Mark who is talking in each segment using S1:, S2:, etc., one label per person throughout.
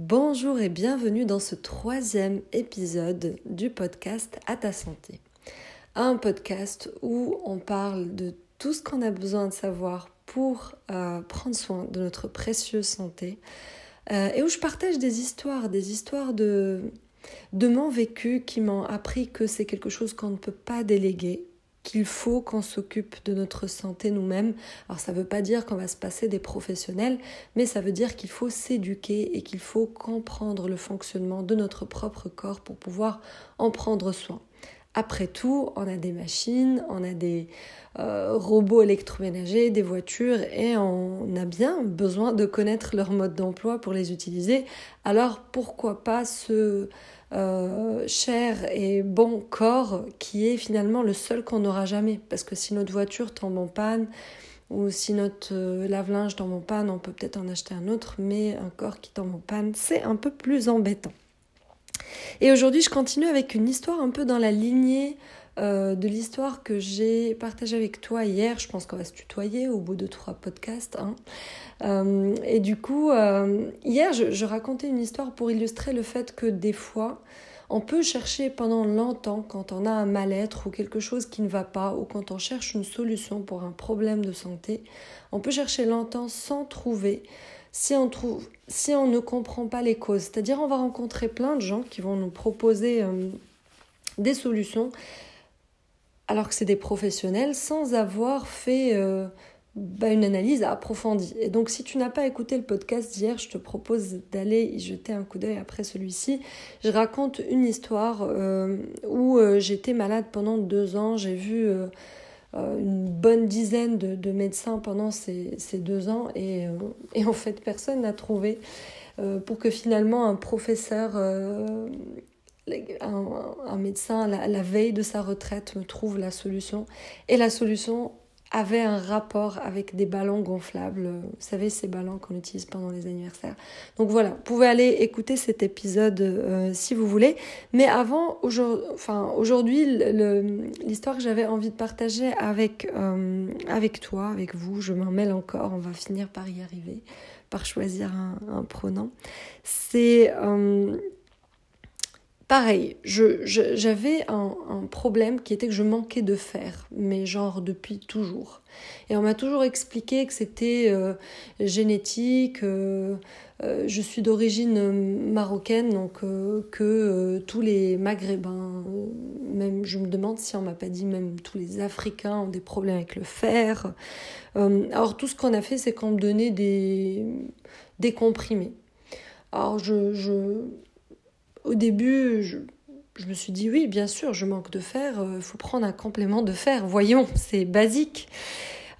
S1: Bonjour et bienvenue dans ce troisième épisode du podcast À ta santé. Un podcast où on parle de tout ce qu'on a besoin de savoir pour euh, prendre soin de notre précieuse santé euh, et où je partage des histoires, des histoires de, de mon vécu qui m'ont appris que c'est quelque chose qu'on ne peut pas déléguer qu'il faut qu'on s'occupe de notre santé nous-mêmes. Alors ça ne veut pas dire qu'on va se passer des professionnels, mais ça veut dire qu'il faut s'éduquer et qu'il faut comprendre le fonctionnement de notre propre corps pour pouvoir en prendre soin. Après tout, on a des machines, on a des euh, robots électroménagers, des voitures et on a bien besoin de connaître leur mode d'emploi pour les utiliser. Alors pourquoi pas ce euh, cher et bon corps qui est finalement le seul qu'on n'aura jamais. Parce que si notre voiture tombe en panne ou si notre euh, lave-linge tombe en panne, on peut peut-être en acheter un autre, mais un corps qui tombe en panne, c'est un peu plus embêtant. Et aujourd'hui, je continue avec une histoire un peu dans la lignée euh, de l'histoire que j'ai partagée avec toi hier. Je pense qu'on va se tutoyer au bout de trois podcasts. Hein. Euh, et du coup, euh, hier, je, racontais une histoire pour illustrer le fait que des fois, on peut chercher pendant longtemps quand on a un mal-être ou quelque chose qui ne va pas ou quand on cherche une solution pour un problème de santé. On peut chercher longtemps sans trouver si on, trouve, si on ne comprend pas les causes. C'est-à-dire on va rencontrer plein de gens qui vont nous proposer des solutions alors que c'est des professionnels sans avoir fait euh, bah, une analyse approfondie. Et donc si tu n'as pas écouté le podcast d'hier, je te propose d'aller y jeter un coup d'œil après celui-ci. Je raconte une histoire euh, où euh, j'étais malade pendant deux ans, j'ai vu une bonne dizaine de, médecins pendant ces, deux ans et, en fait personne n'a trouvé pour que finalement un professeur un, médecin, la, veille de sa retraite, me trouve la solution. Et la solution avait un rapport avec des ballons gonflables. Vous savez, ces ballons qu'on utilise pendant les anniversaires. Donc voilà, vous pouvez aller écouter cet épisode euh, si vous voulez. Mais avant, aujourd'hui, l'histoire que j'avais envie de partager avec, euh, avec toi, avec vous, je m'en mêle encore, on va finir par y arriver, par choisir un, pronom. C'est... Euh, Pareil, j'avais un, problème qui était que je manquais de fer, mais genre depuis toujours. Et on m'a toujours expliqué que c'était euh, génétique, euh, euh, je suis d'origine marocaine, donc que tous les maghrébins, même je me demande si on m'a pas dit même tous les Africains ont des problèmes avec le fer. alors tout ce qu'on a fait, c'est qu'on me donnait des, des comprimés. Alors je, je au début, je, me suis dit oui, bien sûr, je manque de fer, il euh, faut prendre un complément de fer. Voyons, c'est basique.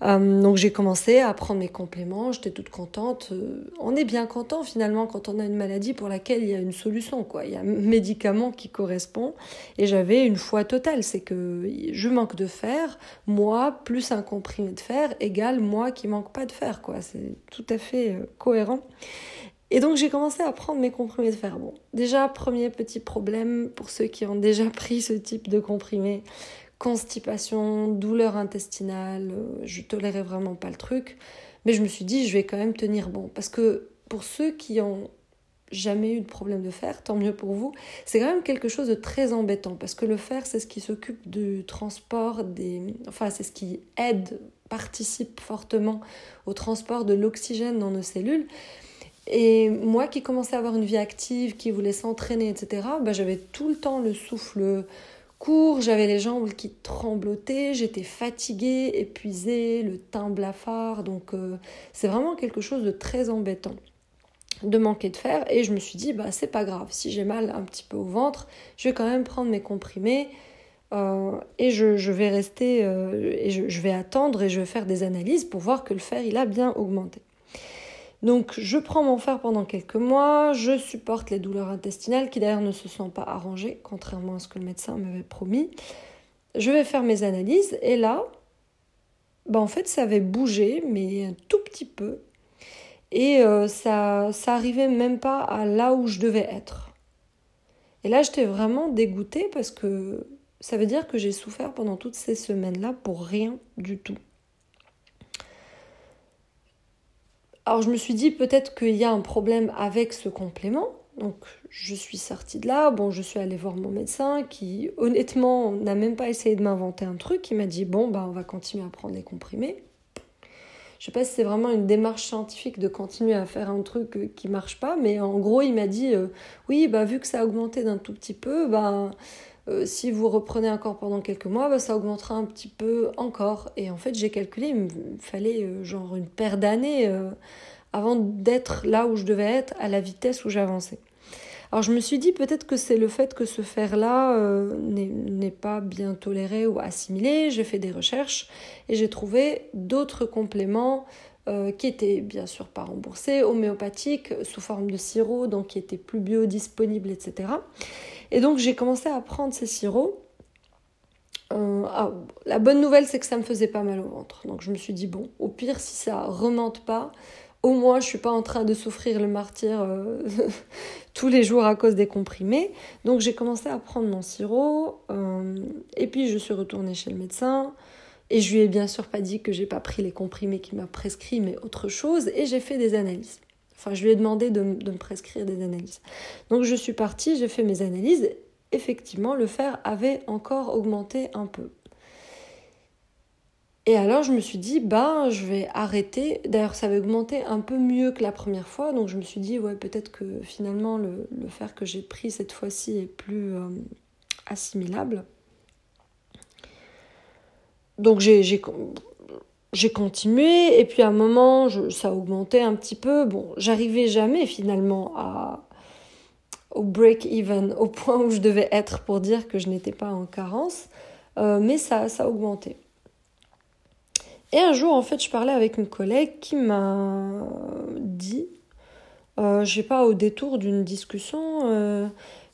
S1: Euh, donc j'ai commencé à prendre mes compléments, j'étais toute contente. Euh, on est bien content finalement quand on a une maladie pour laquelle il y a une solution, quoi. Il y a un médicament qui correspond. Et j'avais une foi totale, c'est que je manque de fer, moi plus un comprimé de fer égale moi qui manque pas de fer, quoi. C'est tout à fait cohérent. Et donc j'ai commencé à prendre mes comprimés de fer. Bon, déjà, premier petit problème pour ceux qui ont déjà pris ce type de comprimé, constipation, douleur intestinale, euh, je tolérais vraiment pas le truc. Mais je me suis dit, je vais quand même tenir bon. Parce que pour ceux qui ont jamais eu de problème de fer, tant mieux pour vous. C'est quand même quelque chose de très embêtant parce que le fer, c'est ce qui s'occupe du transport des. Enfin, c'est ce qui aide, participe fortement au transport de l'oxygène dans nos cellules. Et moi qui commençais à avoir une vie active, qui voulait s'entraîner, etc., bah, j'avais tout le temps le souffle court, j'avais les jambes qui tremblotaient, j'étais fatiguée, épuisée, le teint blafard. Donc euh, c'est vraiment quelque chose de très embêtant de manquer de fer. Et je me suis dit, bah, c'est pas grave, si j'ai mal un petit peu au ventre, je vais quand même prendre mes comprimés. Euh, et je, vais rester euh, et je, vais attendre et je vais faire des analyses pour voir que le fer il a bien augmenté. Donc je prends mon fer pendant quelques mois, je supporte les douleurs intestinales qui d'ailleurs ne se sont pas arrangées, contrairement à ce que le médecin m'avait promis. Je vais faire mes analyses et là, bah en fait ça avait bougé, mais un tout petit peu. Et euh, ça, ça arrivait même pas à là où je devais être. Et là j'étais vraiment dégoûtée parce que ça veut dire que j'ai souffert pendant toutes ces semaines-là pour rien du tout. Alors je me suis dit peut-être qu'il y a un problème avec ce complément. Donc je suis sortie de là, bon je suis allée voir mon médecin qui honnêtement n'a même pas essayé de m'inventer un truc, il m'a dit bon bah on va continuer à prendre les comprimés. Je sais pas si c'est vraiment une démarche scientifique de continuer à faire un truc euh, qui marche pas, mais en gros il m'a dit euh, oui bah vu que ça a augmenté d'un tout petit peu, bah euh, si vous reprenez encore pendant quelques mois, bah, ça augmentera un petit peu encore. Et en fait j'ai calculé, il me fallait genre une paire d'années avant d'être là où je devais être à la vitesse où j'avançais. Alors je me suis dit peut-être que c'est le fait que ce fer-là euh, n'est pas bien toléré ou assimilé. J'ai fait des recherches et j'ai trouvé d'autres compléments euh, qui étaient bien sûr pas remboursés, homéopathiques, sous forme de sirop, donc qui étaient plus biodisponibles, etc. Et donc j'ai commencé à prendre ces sirops. Euh, ah, la bonne nouvelle, c'est que ça me faisait pas mal au ventre. Donc je me suis dit, bon, au pire, si ça remonte pas, au moins je suis pas en train de souffrir le martyr euh, tous les jours à cause des comprimés. Donc j'ai commencé à prendre mon sirop euh, et puis je suis retournée chez le médecin et je lui ai bien sûr pas dit que j'ai pas pris les comprimés qu'il m'a prescrit mais autre chose et j'ai fait des analyses. Enfin je lui ai demandé de, me prescrire des analyses. Donc je suis partie, j'ai fait mes analyses. Effectivement, le fer avait encore augmenté un peu. Et alors je me suis dit, ben je vais arrêter. D'ailleurs ça avait augmenté un peu mieux que la première fois, donc je me suis dit, ouais peut-être que finalement le, fer que j'ai pris cette fois-ci est plus euh, assimilable. Donc j'ai continué, et puis à un moment ça augmentait un petit peu. Bon, j'arrivais jamais finalement au break-even, au point où je devais être pour dire que je n'étais pas en carence, euh, mais ça, ça augmentait. Et un jour, en fait, je parlais avec une collègue qui m'a dit, euh, je sais pas, au détour d'une discussion, euh,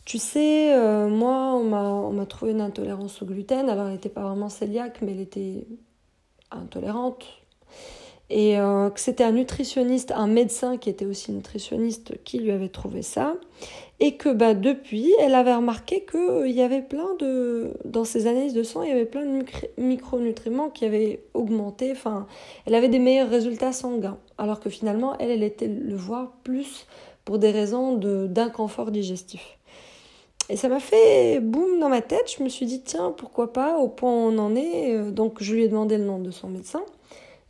S1: tu sais, euh, moi, on m'a trouvé une intolérance au gluten. Alors, elle n'était pas vraiment cœliaque, mais elle était intolérante. Et euh, que c'était un nutritionniste, un médecin qui était aussi nutritionniste qui lui avait trouvé ça et que bah, depuis, elle avait remarqué qu'il euh, y avait plein de... Dans ses analyses de sang, il y avait plein de micronutriments qui avaient augmenté. Enfin, elle avait des meilleurs résultats sanguins. Alors que finalement, elle, elle était le voir plus pour des raisons d'inconfort digestif. Et ça m'a fait boum dans ma tête. Je me suis dit, tiens, pourquoi pas, au point où on en est. Euh, donc, je lui ai demandé le nom de son médecin.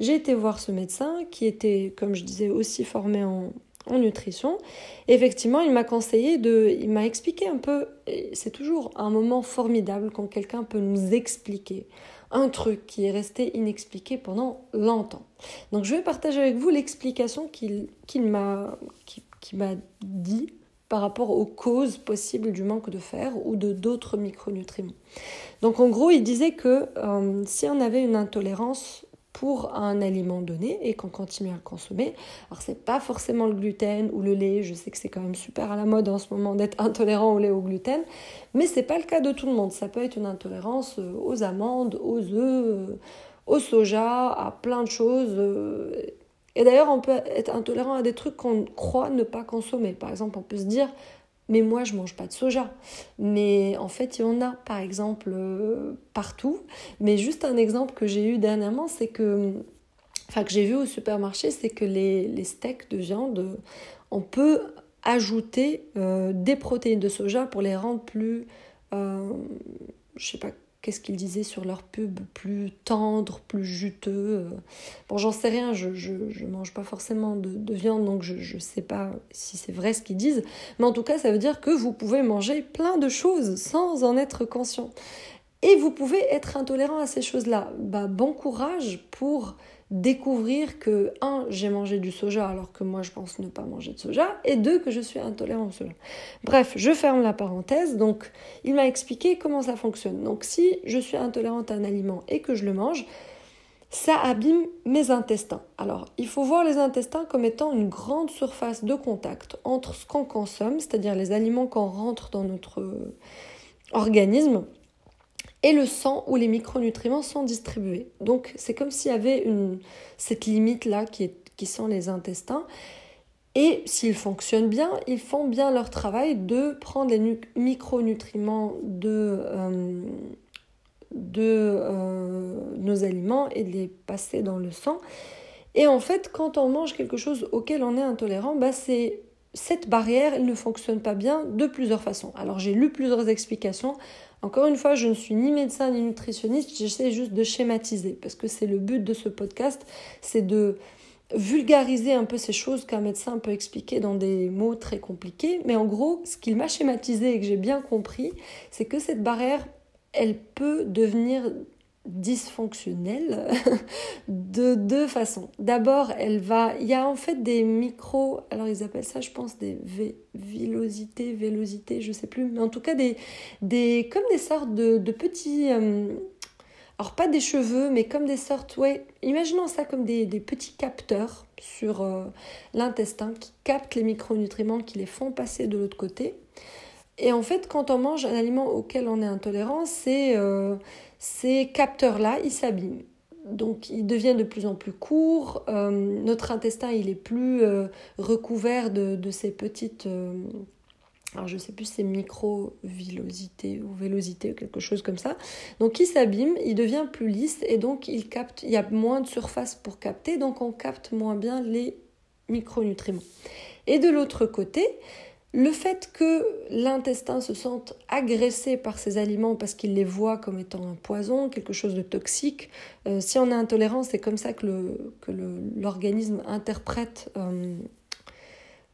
S1: J'ai été voir ce médecin qui était, comme je disais, aussi formé en, en nutrition. effectivement, il m'a conseillé de, il m'a expliqué un peu, c'est toujours un moment formidable quand quelqu'un peut nous expliquer un truc qui est resté inexpliqué pendant longtemps. Donc je vais partager avec vous l'explication qu'il m'a dit par rapport aux causes possibles du manque de fer ou de d'autres micronutriments. Donc en gros, il disait que euh, si on avait une intolérance pour un aliment donné et qu'on continue à le consommer. Alors c'est pas forcément le gluten ou le lait, je sais que c'est quand même super à la mode en ce moment d'être intolérant au lait ou au gluten, mais c'est pas le cas de tout le monde. Ça peut être une intolérance euh, aux amandes, aux œufs, euh, au soja, à plein de choses. Et d'ailleurs, on peut être intolérant à des trucs qu'on croit ne pas consommer. Par exemple, on peut se dire mais moi je mange pas de soja. Mais en fait, il y en a par exemple euh, partout. Mais juste un exemple que j'ai eu dernièrement, c'est que, enfin que j'ai vu au supermarché, c'est que les, les, steaks de viande, on peut ajouter euh, des protéines de soja pour les rendre plus, euh, je sais pas qu'est-ce qu'ils disaient sur leur pub, plus tendre, plus juteux. Euh. Bon, j'en sais rien, je, je, mange pas forcément de, viande, donc je, ne sais pas si c'est vrai ce qu'ils disent. Mais en tout cas, ça veut dire que vous pouvez manger plein de choses sans en être conscient. Et vous pouvez être intolérant à ces choses-là. Bah, bon courage pour découvrir que, un, j'ai mangé du soja alors que moi je pense ne pas manger de soja, et deux, que je suis intolérant au soja. Bref, je ferme la parenthèse, donc il m'a expliqué comment ça fonctionne. Donc si je suis intolérante à un aliment et que je le mange, ça abîme mes intestins. Alors, il faut voir les intestins comme étant une grande surface de contact entre ce qu'on consomme, c'est-à-dire les aliments qu'on rentre dans notre organisme, et le sang où les micronutriments sont distribués. Donc c'est comme s'il y avait cette limite-là qui, sont les intestins. Et s'ils fonctionnent bien, ils font bien leur travail de prendre les micronutriments de, euh, euh, nos aliments et de les passer dans le sang. Et en fait, quand on mange quelque chose auquel on est intolérant, bah c'est cette barrière, ne fonctionne pas bien de plusieurs façons. Alors j'ai lu plusieurs explications. Encore une fois, je ne suis ni médecin ni nutritionniste, j'essaie juste de schématiser parce que c'est le but de ce podcast, c'est de vulgariser un peu ces choses qu'un médecin peut expliquer dans des mots très compliqués. Mais en gros, ce qu'il m'a schématisé et que j'ai bien compris, c'est que cette barrière, elle peut devenir dysfonctionnelle de deux façons. D'abord, elle va, il y a en fait des micros, alors ils appellent ça, je pense, des villosités, vélosités, je sais plus, mais en tout cas des, des comme des sortes de, petits, euh, alors pas des cheveux, mais comme des sortes, ouais, imaginons ça comme des, petits capteurs sur euh, l'intestin qui captent les micronutriments, qui les font passer de l'autre côté. Et en fait, quand on mange un aliment auquel on est intolérant, c'est euh, ces capteurs-là, ils s'abîment. Donc ils deviennent de plus en plus courts, euh, notre intestin il est plus euh, recouvert de, ces petites, euh, alors je sais plus c'est micro-villosités ou vélosités ou quelque chose comme ça. Donc il s'abîme, il devient plus lisse et donc il capte, il y a moins de surface pour capter, donc on capte moins bien les micronutriments. Et de l'autre côté, le fait que l'intestin se sente agressé par ces aliments parce qu'il les voit comme étant un poison, quelque chose de toxique, euh, si on est intolérant, c'est comme ça que, l'organisme interprète euh,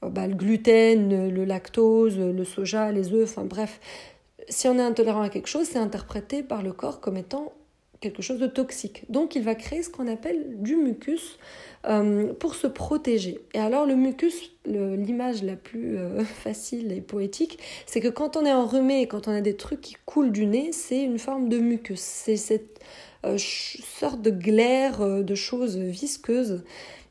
S1: bah, le gluten, le lactose, le soja, les œufs, enfin bref. Si on est intolérant à quelque chose, c'est interprété par le corps comme étant quelque chose de toxique. Donc il va créer ce qu'on appelle du mucus euh, pour se protéger. Et alors le mucus, l'image la plus euh, facile et poétique, c'est que quand on est enrhumé et quand on a des trucs qui coulent du nez, c'est une forme de mucus. C'est cette euh, sorte de glaire, de choses visqueuses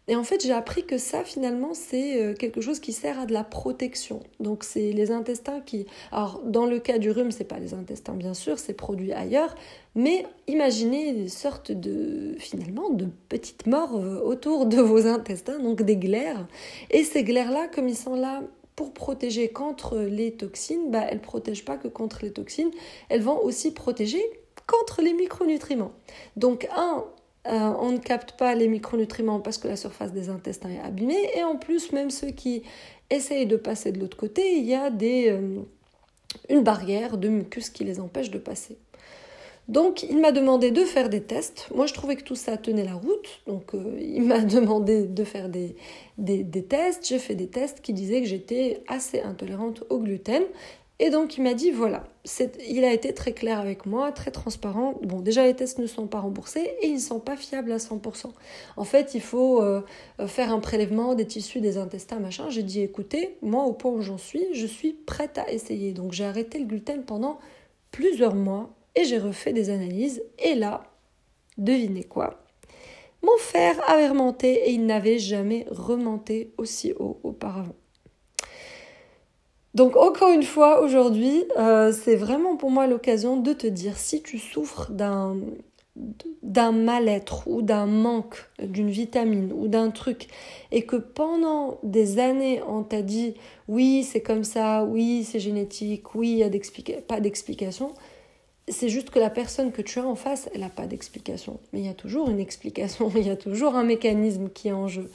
S1: et en fait, j'ai appris que ça, finalement, c'est euh, quelque chose qui sert à de la protection. Donc, c'est les intestins qui. Alors, dans le cas du rhume, c'est pas les intestins, bien sûr, c'est produit ailleurs. Mais imaginez une sorte de, finalement, de petites morves autour de vos intestins, donc des glaires. Et ces glaires-là, comme ils sont là pour protéger contre les toxines, bah, elles ne protègent pas que contre les toxines, elles vont aussi protéger contre les micronutriments. Donc, un, euh, on ne capte pas les micronutriments parce que la surface des intestins est abîmée. Et en plus, même ceux qui essayent de passer de l'autre côté, il y a des, euh, une barrière de mucus qui les empêche de passer. Donc, il m'a demandé de faire des tests. Moi, je trouvais que tout ça tenait la route. Donc, euh, il m'a demandé de faire des, des, des tests. J'ai fait des tests qui disaient que j'étais assez intolérante au gluten. Et donc il m'a dit voilà, il a été très clair avec moi, très transparent. Bon, déjà les tests ne sont pas remboursés et ils ne sont pas fiables à 100%. En fait, il faut euh, faire un prélèvement des tissus, des intestins, machin. J'ai dit écoutez, moi au point où j'en suis, je suis prête à essayer. Donc j'ai arrêté le gluten pendant plusieurs mois et j'ai refait des analyses. Et là, devinez quoi? Mon fer avait remonté et il n'avait jamais remonté aussi haut auparavant. Donc encore une fois, aujourd'hui, euh, c'est vraiment pour moi l'occasion de te dire si tu souffres d'un mal-être ou d'un manque d'une vitamine ou d'un truc et que pendant des années on t'a dit oui c'est comme ça, oui c'est génétique, oui il y a pas d'explication, c'est juste que la personne que tu as en face elle n'a pas d'explication. Mais il y a toujours une explication, il y a toujours un mécanisme qui est en jeu.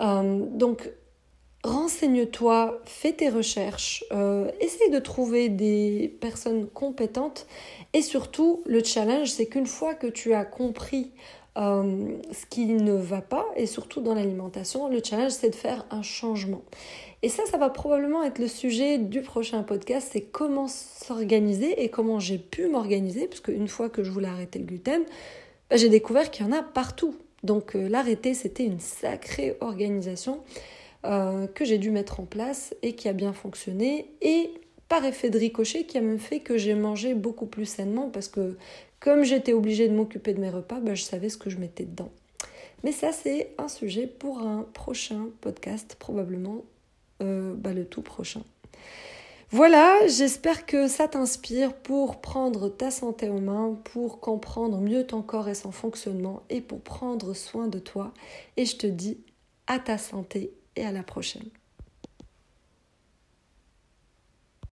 S1: Euh, donc renseigne-toi, fais tes recherches, euh, essaye de trouver des personnes compétentes et surtout le challenge c'est qu'une fois que tu as compris euh, ce qui ne va pas et surtout dans l'alimentation, le challenge c'est de faire un changement. Et ça, ça va probablement être le sujet du prochain podcast, c'est comment s'organiser et comment j'ai pu m'organiser, parce qu'une fois que je voulais arrêter le gluten, bah, j'ai découvert qu'il y en a partout. Donc euh, l'arrêter, c'était une sacrée organisation. Euh, que j'ai dû mettre en place et qui a bien fonctionné. Et par effet de ricochet, qui a même fait que j'ai mangé beaucoup plus sainement parce que comme j'étais obligée de m'occuper de mes repas, bah, je savais ce que je mettais dedans. Mais ça, c'est un sujet pour un prochain podcast, probablement euh, bah, le tout prochain. Voilà, j'espère que ça t'inspire pour prendre ta santé en main, pour comprendre mieux ton corps et son fonctionnement et pour prendre soin de toi. Et je te dis à ta santé et à la prochaine.